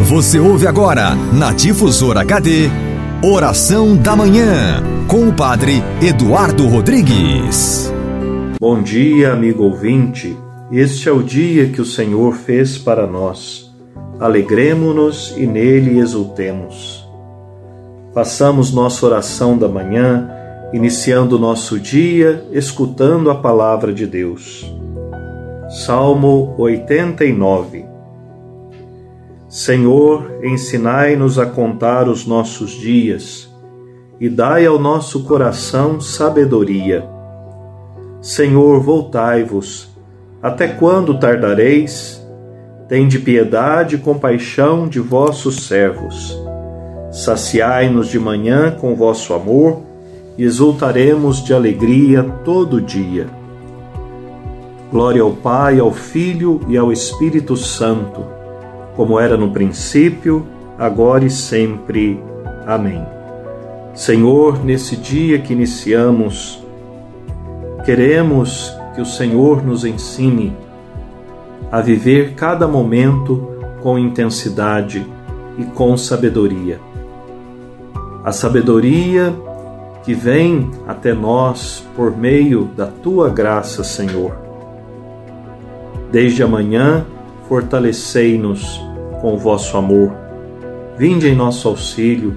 Você ouve agora, na Difusora HD, Oração da Manhã, com o Padre Eduardo Rodrigues. Bom dia, amigo ouvinte. Este é o dia que o Senhor fez para nós. Alegremo-nos e nele exultemos. Façamos nossa oração da manhã, iniciando nosso dia escutando a palavra de Deus. Salmo 89 Senhor, ensinai-nos a contar os nossos dias e dai ao nosso coração sabedoria. Senhor, voltai-vos. Até quando tardareis? Tende piedade e compaixão de vossos servos. Saciai-nos de manhã com vosso amor e exultaremos de alegria todo dia. Glória ao Pai, ao Filho e ao Espírito Santo como era no princípio, agora e sempre. Amém. Senhor, nesse dia que iniciamos, queremos que o Senhor nos ensine a viver cada momento com intensidade e com sabedoria. A sabedoria que vem até nós por meio da tua graça, Senhor. Desde amanhã, fortalecei-nos com o vosso amor. Vinde em nosso auxílio.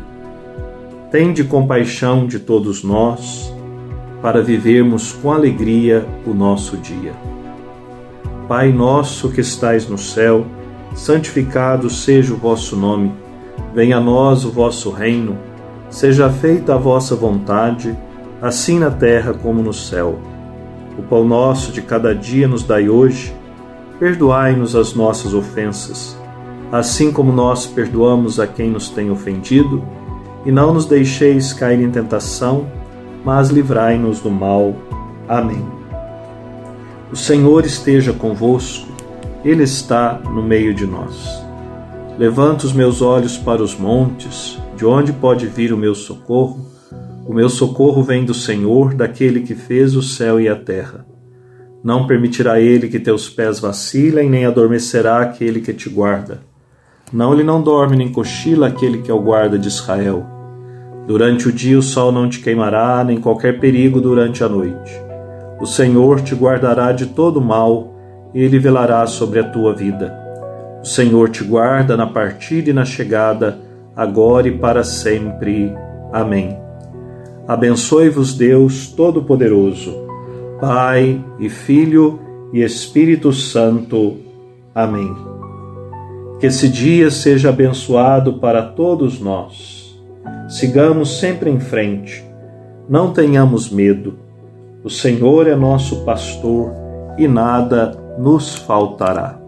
Tende compaixão de todos nós, para vivermos com alegria o nosso dia. Pai nosso que estais no céu, santificado seja o vosso nome. Venha a nós o vosso reino. Seja feita a vossa vontade, assim na terra como no céu. O pão nosso de cada dia nos dai hoje. Perdoai-nos as nossas ofensas assim como nós perdoamos a quem nos tem ofendido, e não nos deixeis cair em tentação, mas livrai-nos do mal. Amém. O Senhor esteja convosco, Ele está no meio de nós. Levanto os meus olhos para os montes, de onde pode vir o meu socorro? O meu socorro vem do Senhor, daquele que fez o céu e a terra. Não permitirá ele que teus pés vacilem, nem adormecerá aquele que te guarda. Não lhe não dorme nem cochila aquele que é o guarda de Israel. Durante o dia o sol não te queimará, nem qualquer perigo durante a noite. O Senhor te guardará de todo mal, e ele velará sobre a tua vida. O Senhor te guarda na partida e na chegada, agora e para sempre. Amém. Abençoe-vos Deus Todo-Poderoso, Pai e Filho e Espírito Santo. Amém. Que esse dia seja abençoado para todos nós. Sigamos sempre em frente. Não tenhamos medo. O Senhor é nosso pastor e nada nos faltará.